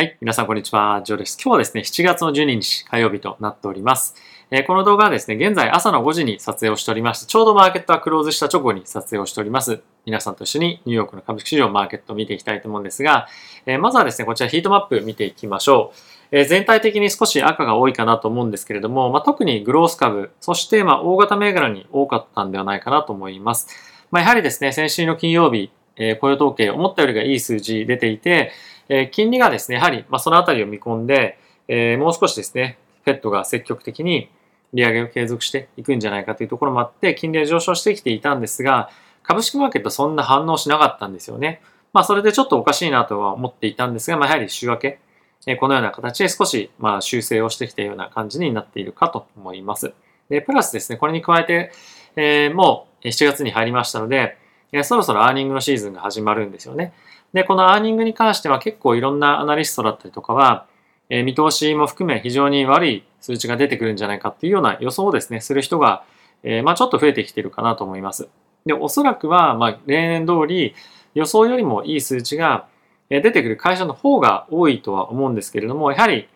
はい。皆さん、こんにちは。ジョーです。今日はですね、7月の12日火曜日となっております。えー、この動画はですね、現在朝の5時に撮影をしておりまして、ちょうどマーケットはクローズした直後に撮影をしております。皆さんと一緒にニューヨークの株式市場マーケットを見ていきたいと思うんですが、えー、まずはですね、こちらヒートマップ見ていきましょう。えー、全体的に少し赤が多いかなと思うんですけれども、まあ、特にグロース株、そしてま大型銘柄に多かったんではないかなと思います。まあ、やはりですね、先週の金曜日、え雇用統計、思ったよりがいい数字出ていて、え金利がですね、やはり、まそのあたりを見込んで、えもう少しですね、フェットが積極的に利上げを継続していくんじゃないかというところもあって、金利は上昇してきていたんですが、株式マーケットそんな反応しなかったんですよね。まあ、それでちょっとおかしいなとは思っていたんですが、まあ、やはり週明け、えこのような形で少し、まあ、修正をしてきたような感じになっているかと思います。で、プラスですね、これに加えて、えー、もう7月に入りましたので、えそろそろアーニングのシーズンが始まるんですよね。で、このアーニングに関しては結構いろんなアナリストだったりとかは、え見通しも含め非常に悪い数値が出てくるんじゃないかっていうような予想をですね、する人が、えまあちょっと増えてきてるかなと思います。で、おそらくは、まあ例年通り予想よりもいい数値が出てくる会社の方が多いとは思うんですけれども、やはり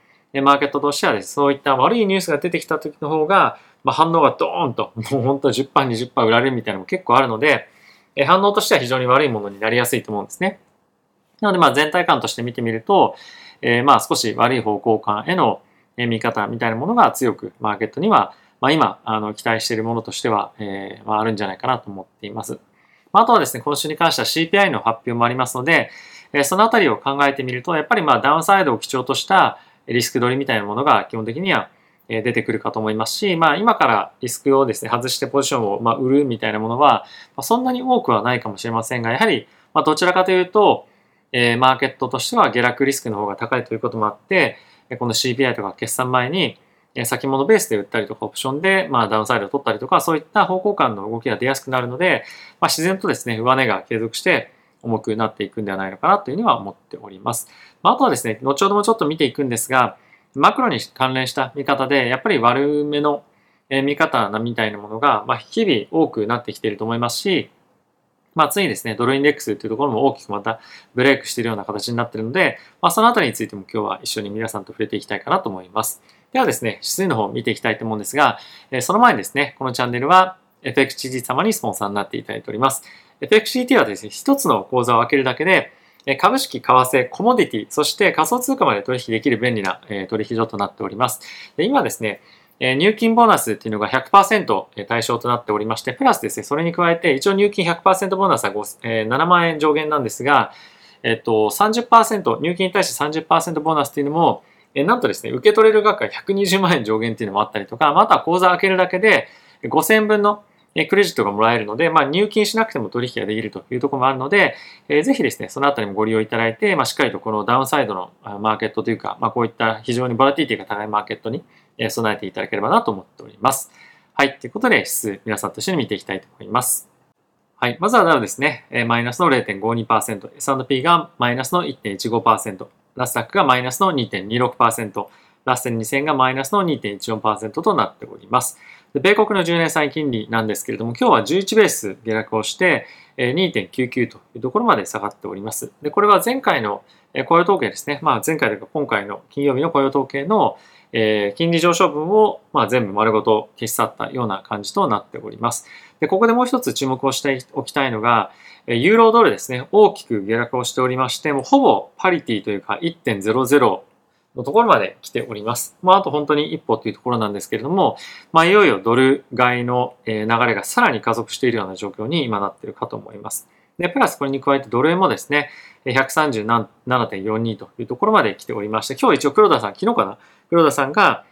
マーケットとしてはです、そういった悪いニュースが出てきた時の方が、まあ、反応がドーンと、もう本当10%、20%売られるみたいなのも結構あるので、反応としては非常に悪いものになりやすいと思うんですね。なので、まあ全体感として見てみると、えー、まあ少し悪い方向感への見方みたいなものが強くマーケットには、まあ今、あの、期待しているものとしては、えー、まああるんじゃないかなと思っています。まあ、あとはですね、今週に関しては CPI の発表もありますので、えー、そのあたりを考えてみると、やっぱりまあダウンサイドを基調としたリスク取りみたいなものが基本的には出てくるかと思いますし、まあ今からリスクをですね、外してポジションをまあ売るみたいなものは、そんなに多くはないかもしれませんが、やはりまあどちらかというと、えー、マーケットとしては下落リスクの方が高いということもあって、この CPI とか決算前に先物ベースで売ったりとかオプションでまあダウンサイドを取ったりとかそういった方向感の動きが出やすくなるので、まあ、自然とですね上値が継続して重くなっていくんではないのかなというふうには思っております。まあ、あとはですね、後ほどもちょっと見ていくんですが、マクロに関連した見方で、やっぱり悪めの見方みたいなものが、ま、日々多くなってきていると思いますし、まあ、ついにですね、ドルインデックスというところも大きくまたブレイクしているような形になっているので、まあ、そのあたりについても今日は一緒に皆さんと触れていきたいかなと思います。ではですね、指数の方を見ていきたいと思うんですが、えその前にですね、このチャンネルは FXGT 様にスポンサーになっていただいております。FXGT はですね、一つの口座を開けるだけで、株式、為替、コモディティ、そして仮想通貨まで取引できる便利な取引所となっております。で今ですね、え入金ボーナスっていうのが100%対象となっておりまして、プラスですね、それに加えて、一応入金100%ボーナスは7万円上限なんですが、えっと、30%、入金に対して30%ボーナスっていうのも、えなんとですね、受け取れる額が120万円上限っていうのもあったりとか、また口座開けるだけで5000分のクレジットがもらえるので、まあ、入金しなくても取引ができるというところもあるので、えー、ぜひですね、そのあたりもご利用いただいて、まあ、しっかりとこのダウンサイドのマーケットというか、まあ、こういった非常にボラティティが高いマーケットに備えていただければなと思っております。はい。ということで、指数、皆さんと一緒に見ていきたいと思います。はい。まずはダウですね、マイナスの0.52%、S&P がマイナスの1.15%、ラスダックがマイナスの2.26%、ラッセン2000がマイナスの2.14%となっております。米国の10年債金利なんですけれども、今日は11ベース下落をして、2.99というところまで下がっております。で、これは前回の雇用統計ですね。まあ前回というか今回の金曜日の雇用統計の金利上昇分をまあ全部丸ごと消し去ったような感じとなっております。で、ここでもう一つ注目をしておきたいのが、ユーロドルですね。大きく下落をしておりまして、もうほぼパリティというか1.00のところまで来ております。まあ、あと本当に一歩というところなんですけれども、まあ、いよいよドル買いの流れがさらに加速しているような状況に今なっているかと思います。で、プラスこれに加えてドル円もですね、137.42というところまで来ておりまして、今日一応黒田さん、昨日かな？黒田さんが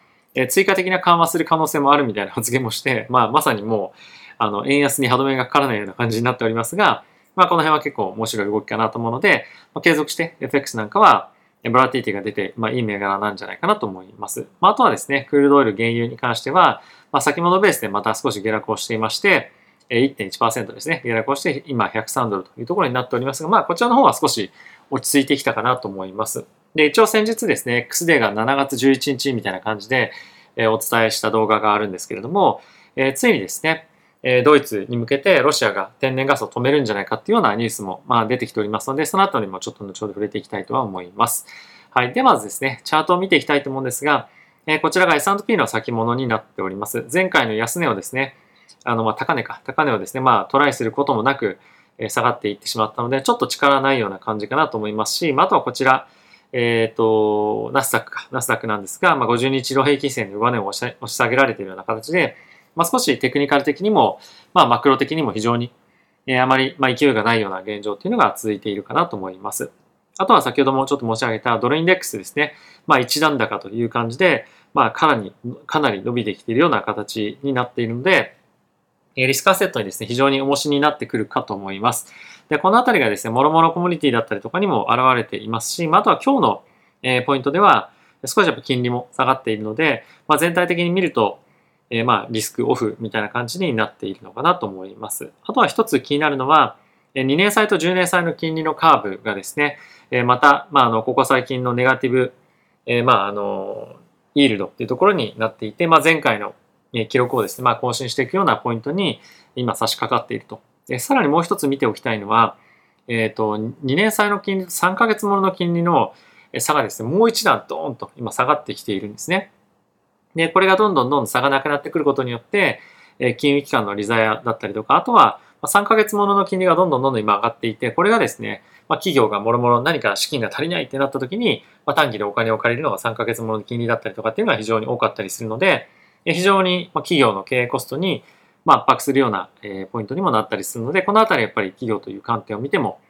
追加的な緩和する可能性もあるみたいな発言もして、まあ、まさにもう、あの、円安に歯止めがかからないような感じになっておりますが、まあ、この辺は結構面白い動きかなと思うので、継続して FX なんかは、ボラティティが出て、まあ、いい銘柄なんじゃないかなと思います。まあ、あとはですね、クールドオイル原油に関しては、まあ、先物ベースでまた少し下落をしていまして、1.1%ですね、下落をして、今103ドルというところになっておりますが、まあ、こちらの方は少し落ち着いてきたかなと思います。で、一応先日ですね、X デーが7月11日みたいな感じで、えお伝えした動画があるんですけれども、えついにですね、えドイツに向けてロシアが天然ガスを止めるんじゃないかっていうようなニュースも、まあ、出てきておりますので、その後にもちょっと後ほど触れていきたいとは思います。はい。で、まずですね、チャートを見ていきたいと思うんですが、え、こちらが S&P の先物になっております。前回の安値をですね、あの、ま、高値か、高値をですね、まあ、トライすることもなく、え、下がっていってしまったので、ちょっと力ないような感じかなと思いますし、まあ、とはこちら、えっ、ー、と、ナスダックか、ナスダックなんですが、まあ、50日移動平均線の上値を押し下げられているような形で、まあ、少しテクニカル的にも、まあ、マクロ的にも非常に、えー、あまり、まあ、勢いがないような現状っていうのが続いているかなと思います。あとは先ほどもちょっと申し上げたドルインデックスですね。まあ、一段高という感じで、まあ、かなり、かなり伸びてきているような形になっているので、リスクアセットにですね、非常に重しになってくるかと思います。で、このあたりがですね、もろもろコミュニティだったりとかにも現れていますし、まあ、あとは今日の、え、ポイントでは、少しやっぱ金利も下がっているので、まあ、全体的に見ると、えー、まあ、リスクオフみたいな感じになっているのかなと思います。あとは一つ気になるのは、2年債と10年債の金利のカーブがですね、また、まあ、あの、ここ最近のネガティブ、えまあ、あの、イールドっていうところになっていて、まあ、前回の記録をですね、まあ、更新していくようなポイントに今差し掛かっていると。でさらにもう一つ見ておきたいのは、えっ、ー、と、2年債の金利と3ヶ月ものの金利の差がですね、もう一段ドーンと今下がってきているんですね。で、これがどんどんどんどん差がなくなってくることによって、え金融機関の利ざやだったりとか、あとは3ヶ月ものの金利がどんどんどんどん今上がっていて、これがですね、まあ、企業がもろもろ何か資金が足りないってなった時に、まあ、短期でお金を借りるのが3ヶ月ものの金利だったりとかっていうのが非常に多かったりするので、非常に企業の経営コストに圧迫するようなポイントにもなったりするので、このあたりやっぱり企業という観点を見ても、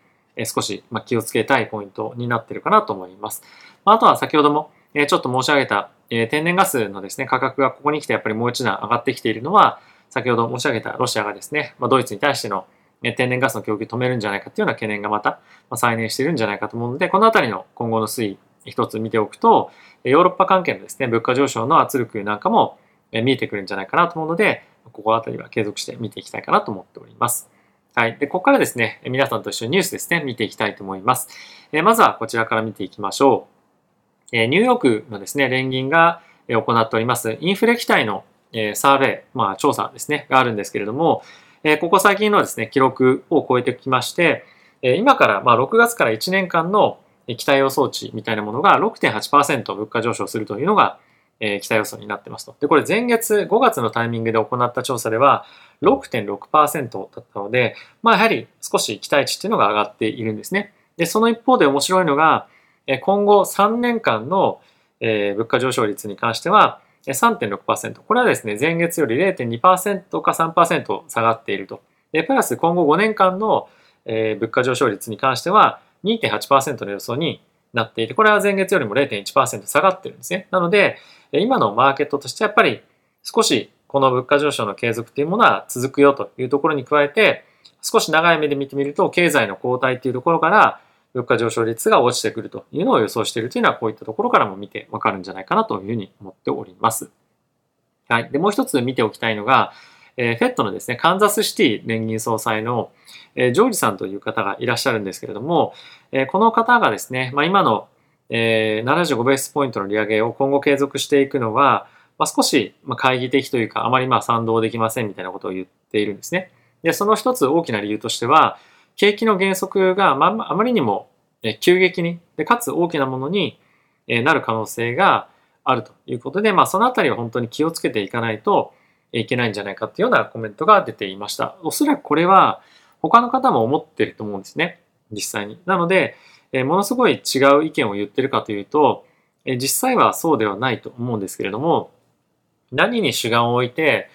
少し気をつけたいポイントになってるかなと思います。あとは先ほどもちょっと申し上げたえ天然ガスのですね、価格がここに来てやっぱりもう一段上がってきているのは、先ほど申し上げたロシアがですね、まあ、ドイツに対しての天然ガスの供給止めるんじゃないかっていうような懸念がまた再燃しているんじゃないかと思うので、このあたりの今後の推移、一つ見ておくと、ヨーロッパ関係のですね、物価上昇の圧力なんかも見えてくるんじゃないかなと思うので、ここあたりは継続して見ていきたいかなと思っております。はい。で、ここからですね、皆さんと一緒にニュースですね、見ていきたいと思います。えまずはこちらから見ていきましょう。ニューヨークのですね、連銀が行っております、インフレ期待のサーベイ、まあ、調査ですね、があるんですけれども、ここ最近のですね、記録を超えてきまして、今から、まあ、6月から1年間の期待予想値みたいなものが6.8%物価上昇するというのが、え期待予想になってますと。で、これ前月5月のタイミングで行った調査では6.6%だったので、まあやはり少し期待値っていうのが上がっているんですね。で、その一方で面白いのが、今後3年間の物価上昇率に関しては、3.6%。これはですね、前月より0.2%か3%下がっていると。プラス今後5年間の、物価上昇率に関しては2.8%の予想になっていて、これは前月よりも0.1%下がっているんですね。なので、今のマーケットとしてやっぱり少しこの物価上昇の継続というものは続くよというところに加えて、少し長い目で見てみると、経済の後退というところから、物価上昇率が落ちてくるというのを予想しているというのはこういったところからも見てわかるんじゃないかなというふうに思っております。はい。で、もう一つ見ておきたいのが、えー、フェットのですね、カンザスシティ連銀総裁の、えー、ジョージさんという方がいらっしゃるんですけれども、えー、この方がですね、まあ、今の、えー、75ベースポイントの利上げを今後継続していくのは、まあ、少し、まあ、懐疑的というか、あまりまあ賛同できませんみたいなことを言っているんですね。で、その一つ大きな理由としては、景気の減速が、まあ、まりにも急激に、でかつ大きなものになる可能性があるということで、まあ、そのあたりは本当に気をつけていかないといけないんじゃないかっていうようなコメントが出ていました。おそらくこれは他の方も思ってると思うんですね。実際に。なので、ものすごい違う意見を言ってるかというと、実際はそうではないと思うんですけれども、何に主眼を置いて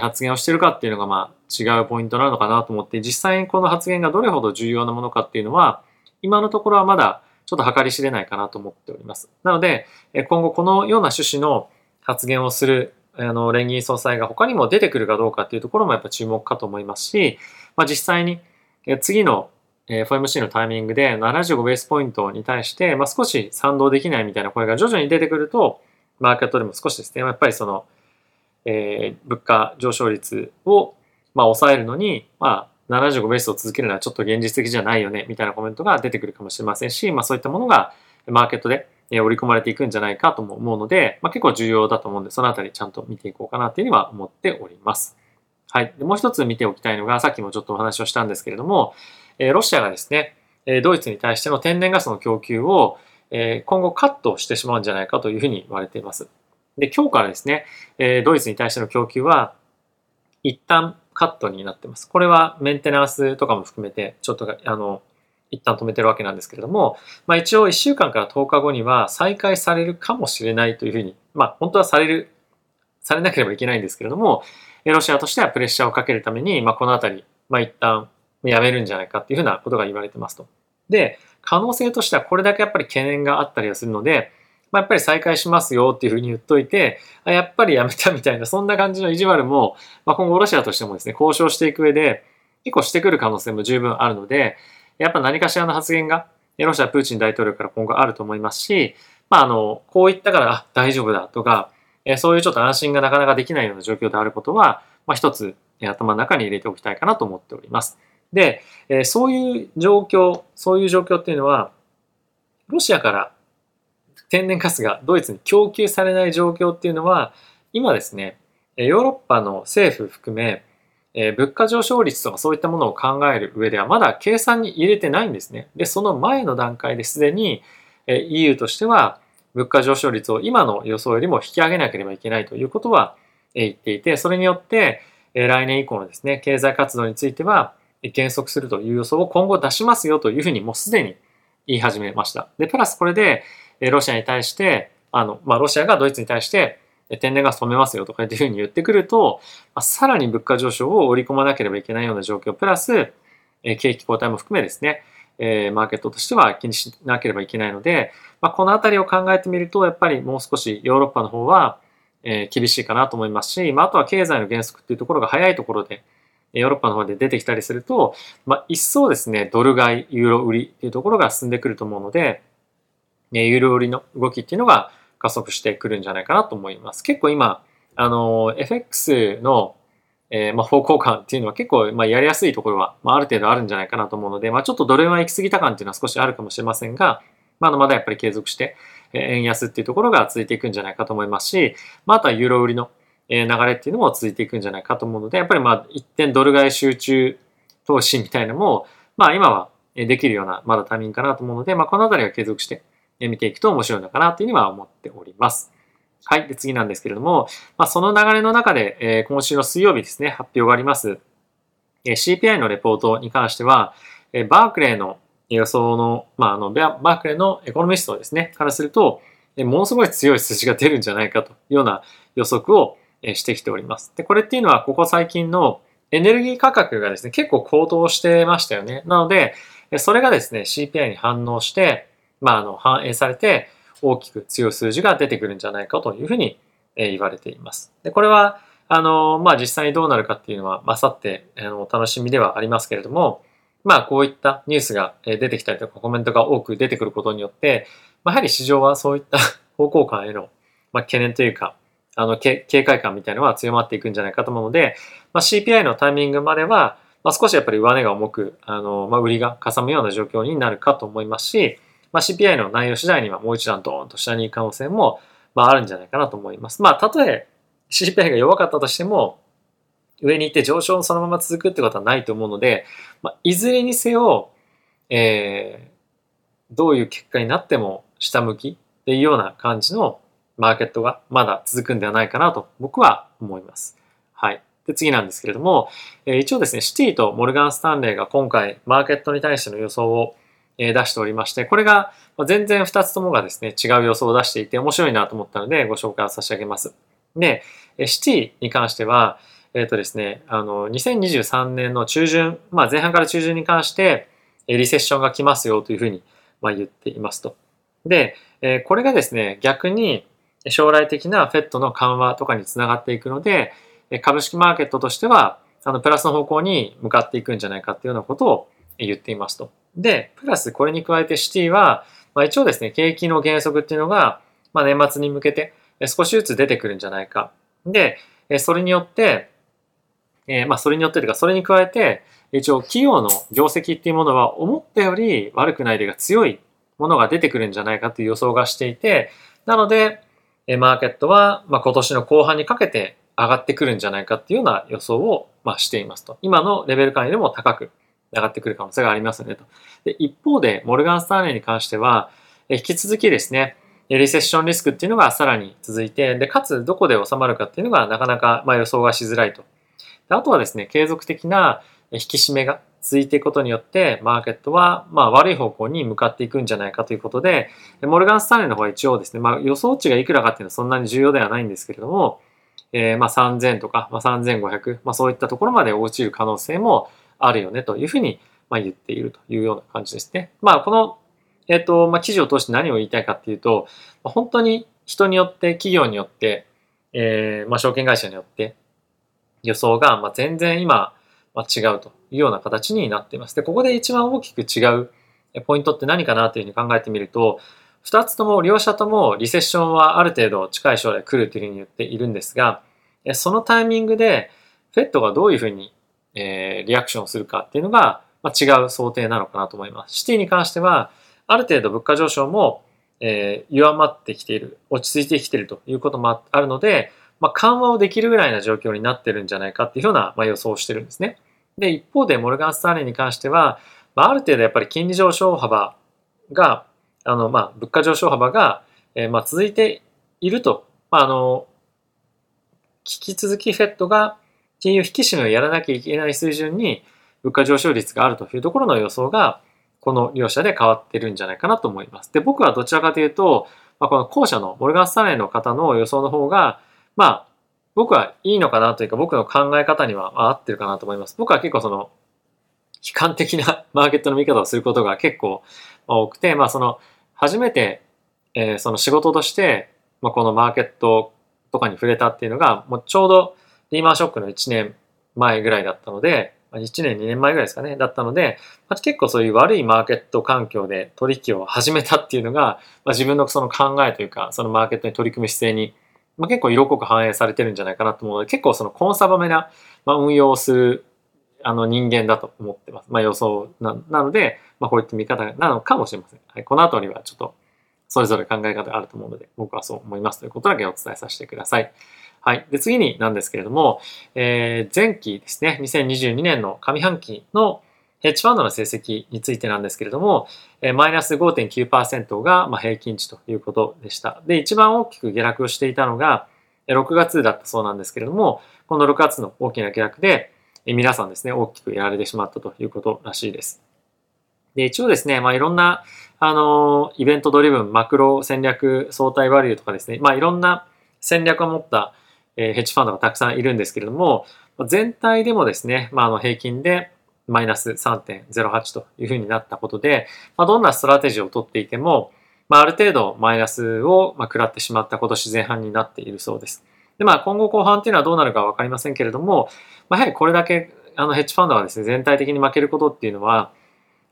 発言をしてるかっていうのがまあ違うポイントなのかなと思って、実際にこの発言がどれほど重要なものかっていうのは、今のところはまだちょっと計り知れないかなと思っております。なので、今後このような趣旨の発言をするあの連銀総裁が他にも出てくるかどうかっていうところもやっぱ注目かと思いますし、まあ、実際に次の FOMC のタイミングで75ベースポイントに対して、まあ、少し賛同できないみたいな声が徐々に出てくると、マーケットでも少しですね、やっぱりその、えー、物価上昇率を、まあ、抑えるのに、まあ、75ベースを続けるのはちょっと現実的じゃないよね、みたいなコメントが出てくるかもしれませんし、まあそういったものがマーケットで織り込まれていくんじゃないかとも思うので、まあ結構重要だと思うんで、そのあたりちゃんと見ていこうかなっていうには思っております。はい。でもう一つ見ておきたいのが、さっきもちょっとお話をしたんですけれどもえ、ロシアがですねえ、ドイツに対しての天然ガスの供給をえ今後カットしてしまうんじゃないかというふうに言われています。で、今日からですね、えドイツに対しての供給は一旦カットになってます。これはメンテナンスとかも含めて、ちょっとあの、一旦止めてるわけなんですけれども、まあ一応1週間から10日後には再開されるかもしれないというふうに、まあ本当はされる、されなければいけないんですけれども、ロシアとしてはプレッシャーをかけるために、まあこのあたり、まあ一旦やめるんじゃないかっていうふうなことが言われてますと。で、可能性としてはこれだけやっぱり懸念があったりはするので、まあ、やっぱり再開しますよっていうふうに言っといて、やっぱりやめたみたいな、そんな感じの意地悪も、まあ、今後ロシアとしてもですね、交渉していく上で、結構してくる可能性も十分あるので、やっぱ何かしらの発言が、ロシア、プーチン大統領から今後あると思いますし、まあ、あの、こう言ったから、大丈夫だとか、そういうちょっと安心がなかなかできないような状況であることは、まあ、一つ頭の中に入れておきたいかなと思っております。で、そういう状況、そういう状況っていうのは、ロシアから天然ガスがドイツに供給されない状況っていうのは、今ですね、ヨーロッパの政府含め、物価上昇率とかそういったものを考える上ではまだ計算に入れてないんですね。で、その前の段階ですでに、EU としては物価上昇率を今の予想よりも引き上げなければいけないということは、言っていて、それによって、来年以降のですね、経済活動については減速するという予想を今後出しますよというふうにもうすでに言い始めました。で、プラスこれで、ロシアに対して、あの、まあ、ロシアがドイツに対して、天然ガス止めますよとかっていうふうに言ってくると、まあ、さらに物価上昇を織り込まなければいけないような状況、プラス、え景気後退も含めですね、え、マーケットとしては気にしなければいけないので、まあ、このあたりを考えてみると、やっぱりもう少しヨーロッパの方は、え、厳しいかなと思いますし、まあ、あとは経済の減速っていうところが早いところで、ヨーロッパの方で出てきたりすると、まあ、一層ですね、ドル買い、ユーロ売りっていうところが進んでくると思うので、ユーロ売りの動きっていうのが加速してくるんじゃないかなと思います。結構今、あの、FX の、えー、まあ、方向感っていうのは結構、まあ、やりやすいところは、まあ、ある程度あるんじゃないかなと思うので、まあ、ちょっとドル円は行き過ぎた感っていうのは少しあるかもしれませんが、まだまだやっぱり継続して、円安っていうところが続いていくんじゃないかと思いますし、まあ、とはユーロ売りの、流れっていうのも続いていくんじゃないかと思うので、やっぱりまあ、一点ドル買い集中投資みたいなのも、まあ、今はできるような、まだタイミングかなと思うので、まあ、このあたりは継続して、見ていくと面白いのかなというふうには思っております。はい。で、次なんですけれども、まあ、その流れの中で、えー、今週の水曜日ですね、発表があります。えー、CPI のレポートに関しては、えー、バークレーの予想の、まあ、あの、バークレーのエコノミストですね、からすると、え、ものすごい強い数字が出るんじゃないかというような予測を、え、してきております。で、これっていうのは、ここ最近のエネルギー価格がですね、結構高騰してましたよね。なので、それがですね、CPI に反応して、まあ、あの、反映されて、大きく強い数字が出てくるんじゃないかというふうに言われています。で、これは、あの、まあ、実際にどうなるかっていうのは、まあさって、あの、お楽しみではありますけれども、まあ、こういったニュースが出てきたりとか、コメントが多く出てくることによって、まあ、やはり市場はそういった 方向感への、まあ、懸念というか、あの、警戒感みたいなのは強まっていくんじゃないかと思うので、まあ、CPI のタイミングまでは、まあ、少しやっぱり上値が重く、あの、まあ、売りがかさむような状況になるかと思いますし、まあ、CPI の内容次第にはもう一段ドーンと下に行く可能性も、まあ、あるんじゃないかなと思います。まあ、たとえ CPI が弱かったとしても、上に行って上昇そのまま続くってことはないと思うので、まあ、いずれにせよ、えー、どういう結果になっても下向きっていうような感じのマーケットがまだ続くんではないかなと僕は思います。はい。で、次なんですけれども、えー、一応ですね、シティとモルガン・スタンレーが今回マーケットに対しての予想を出しておりまして、これが全然2つともがですね、違う予想を出していて面白いなと思ったのでご紹介を差し上げます。で、シティに関しては、えっ、ー、とですね、あの、2023年の中旬、まあ前半から中旬に関して、リセッションが来ますよというふうに、ま、言っていますと。で、これがですね、逆に将来的な FED の緩和とかにつながっていくので、株式マーケットとしては、あの、プラスの方向に向かっていくんじゃないかっていうようなことを言っていますと。で、プラスこれに加えてシティは、まあ、一応ですね、景気の減速っていうのが、まあ、年末に向けて少しずつ出てくるんじゃないか。で、それによって、えー、まあそれによってというか、それに加えて、一応企業の業績っていうものは思ったより悪くないでが強いものが出てくるんじゃないかという予想がしていて、なので、マーケットは、まあ、今年の後半にかけて上がってくるんじゃないかっていうような予想を、まあ、していますと。今のレベル感よりも高く上がってくる可能性がありますよねと。で、一方で、モルガン・スターレーに関しては、引き続きですね、リセッションリスクっていうのがさらに続いて、で、かつどこで収まるかっていうのがなかなかま予想がしづらいと。であとはですね、継続的な引き締めが続いていくことによって、マーケットはま悪い方向に向かっていくんじゃないかということで、モルガン・スタンレーの方は一応ですね、まあ、予想値がいくらかっていうのはそんなに重要ではないんですけれども、えー、まあ3000とか、まあ、3500、まあ、そういったところまで落ちる可能性もあるよねというふうにま言っているというような感じですね。まあ、この、えっ、ー、と、まあ、記事を通して何を言いたいかっていうと、本当に人によって、企業によって、えー、まあ、証券会社によって予想が、まあ、全然今、まあ、違うというような形になっています。で、ここで一番大きく違うポイントって何かなというふうに考えてみると、二つとも、両者ともリセッションはある程度近い将来来るというふうに言っているんですが、そのタイミングで、フェットがどういうふうに、えー、リアクションするかっていうのが、まあ、違う想定なのかなと思います。シティに関しては、ある程度物価上昇も、えー、弱まってきている、落ち着いてきているということもあるので、まあ、緩和をできるぐらいな状況になってるんじゃないかっていうような、まあ、予想をしてるんですね。で、一方でモルガン・スターレンに関しては、まあ、ある程度やっぱり金利上昇幅が、あの、まあ、物価上昇幅が、えー、まあ、続いていると、まあ、あの、引き続きフェットが金融引き締めをやらなきゃいけない水準に物価上昇率があるというところの予想が、この両者で変わってるんじゃないかなと思います。で、僕はどちらかというと、まあ、この後者のモルガン・スターレンの方の予想の方が、まあ、僕はいいのかなというか、僕の考え方には合ってるかなと思います。僕は結構その、悲観的な マーケットの見方をすることが結構多くて、まあその、初めて、えー、その仕事として、まあ、このマーケットとかに触れたっていうのが、もうちょうどリーマンショックの1年前ぐらいだったので、1年、2年前ぐらいですかね、だったので、ま、結構そういう悪いマーケット環境で取引を始めたっていうのが、まあ、自分のその考えというか、そのマーケットに取り組む姿勢にまあ、結構色濃く反映されてるんじゃないかなと思うので、結構そのコンサバめな、まあ、運用をするあの人間だと思ってます。まあ、予想ななので、まあ、こういった見方なのかもしれません。はい、この後にはちょっとそれぞれ考え方があると思うので、僕はそう思いますということだけお伝えさせてください。はい。で、次になんですけれども、えー、前期ですね、2022年の上半期のヘッジファンドの成績についてなんですけれどもえ、マイナス5.9%がま平均値ということでした。で、一番大きく下落をしていたのが、6月だったそうなんですけれども、この6月の大きな下落でえ、皆さんですね、大きくやられてしまったということらしいです。で、一応ですね、まあいろんな、あの、イベントドリブン、マクロ戦略、相対バリューとかですね、まあいろんな戦略を持った、ヘッジファンドがたくさんいるんですけれども、全体でもですね、まああの平均でマイナス3.08というふうになったことで、まあ、どんなストラテジーをとっていても、まあ、ある程度マイナスをま食らってしまった今年前半になっているそうです。で、まあ、今後後半っていうのはどうなるかわかりませんけれども、まあ、やはりこれだけあのヘッジファンドがですね、全体的に負けることっていうのは、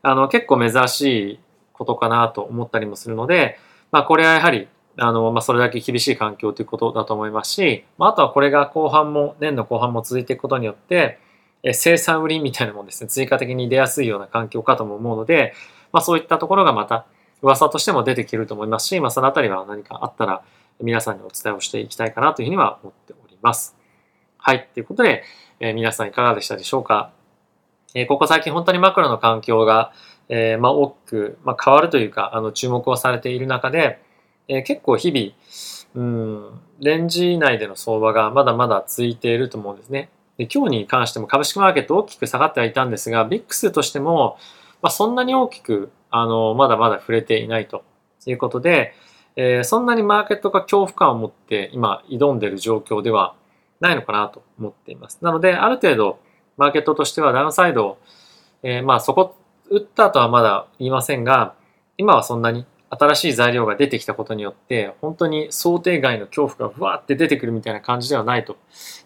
あの結構珍しいことかなと思ったりもするので、まあ、これはやはりあの、まあ、それだけ厳しい環境ということだと思いますし、まあ、あとはこれが後半も、年の後半も続いていくことによって、え生産売りみたいなものですね、追加的に出やすいような環境かとも思うので、まあそういったところがまた噂としても出てきると思いますし、まあそのあたりは何かあったら皆さんにお伝えをしていきたいかなというふうには思っております。はい。ということで、えー、皆さんいかがでしたでしょうか？えー、ここ最近本当にマクロの環境が、えー、まあ大きく、まあ、変わるというか、あの注目をされている中で、えー、結構日々、うん、レンジ内での相場がまだまだ続いていると思うんですね。で今日に関しても株式マーケット大きく下がってはいたんですが、ビックスとしても、まあ、そんなに大きくあのまだまだ触れていないということで、えー、そんなにマーケットが恐怖感を持って今挑んでいる状況ではないのかなと思っています。なので、ある程度マーケットとしてはダウンサイド、えー、まあそこ打ったとはまだ言いませんが、今はそんなに新しい材料が出てきたことによって、本当に想定外の恐怖がふわって出てくるみたいな感じではないと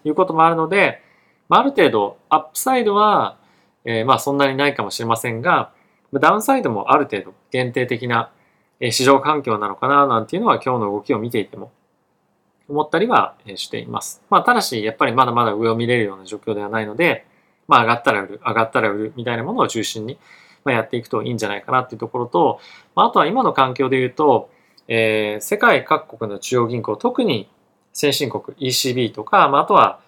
いうこともあるので、まあ、る程度アップサイドは、え、まそんなにないかもしれませんが、ダウンサイドもある程度限定的な市場環境なのかななんていうのは今日の動きを見ていても思ったりはしています。まあただしやっぱりまだまだ上を見れるような状況ではないので、まあ上がったら売る、上がったら売るみたいなものを中心にまやっていくといいんじゃないかなっていうところと、まあとは今の環境で言うと、えー、世界各国の中央銀行、特に先進国 ECB とか、まあ、あとは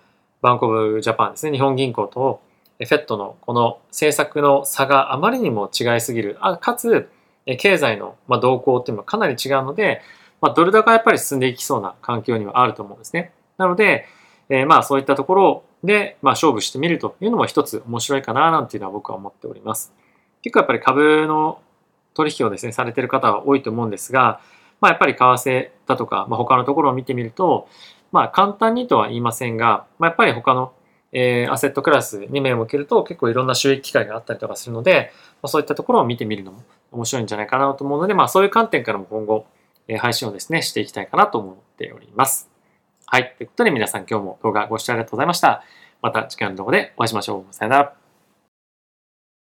バンコブジャパンですね、日本銀行とフェットのこの政策の差があまりにも違いすぎる。あかつ、経済の、動向っていうのはかなり違うので、まあ、ドル高はやっぱり進んでいきそうな環境にはあると思うんですね。なので、えー、まあそういったところで、まあ、勝負してみるというのも一つ面白いかななんていうのは僕は思っております。結構やっぱり株の取引をですね、されている方は多いと思うんですが、まあやっぱり為替だとか、まあ、他のところを見てみると、まあ簡単にとは言いませんが、まあ、やっぱり他のえー、アセットクラスに目を向けると結構いろんな収益機会があったりとかするので、まあ、そういったところを見てみるのも面白いんじゃないかなと思うので、まあそういう観点からも今後、えー、配信をですね、していきたいかなと思っております。はい。ということで皆さん今日も動画ご視聴ありがとうございました。また次回の動画でお会いしましょう。さよなら。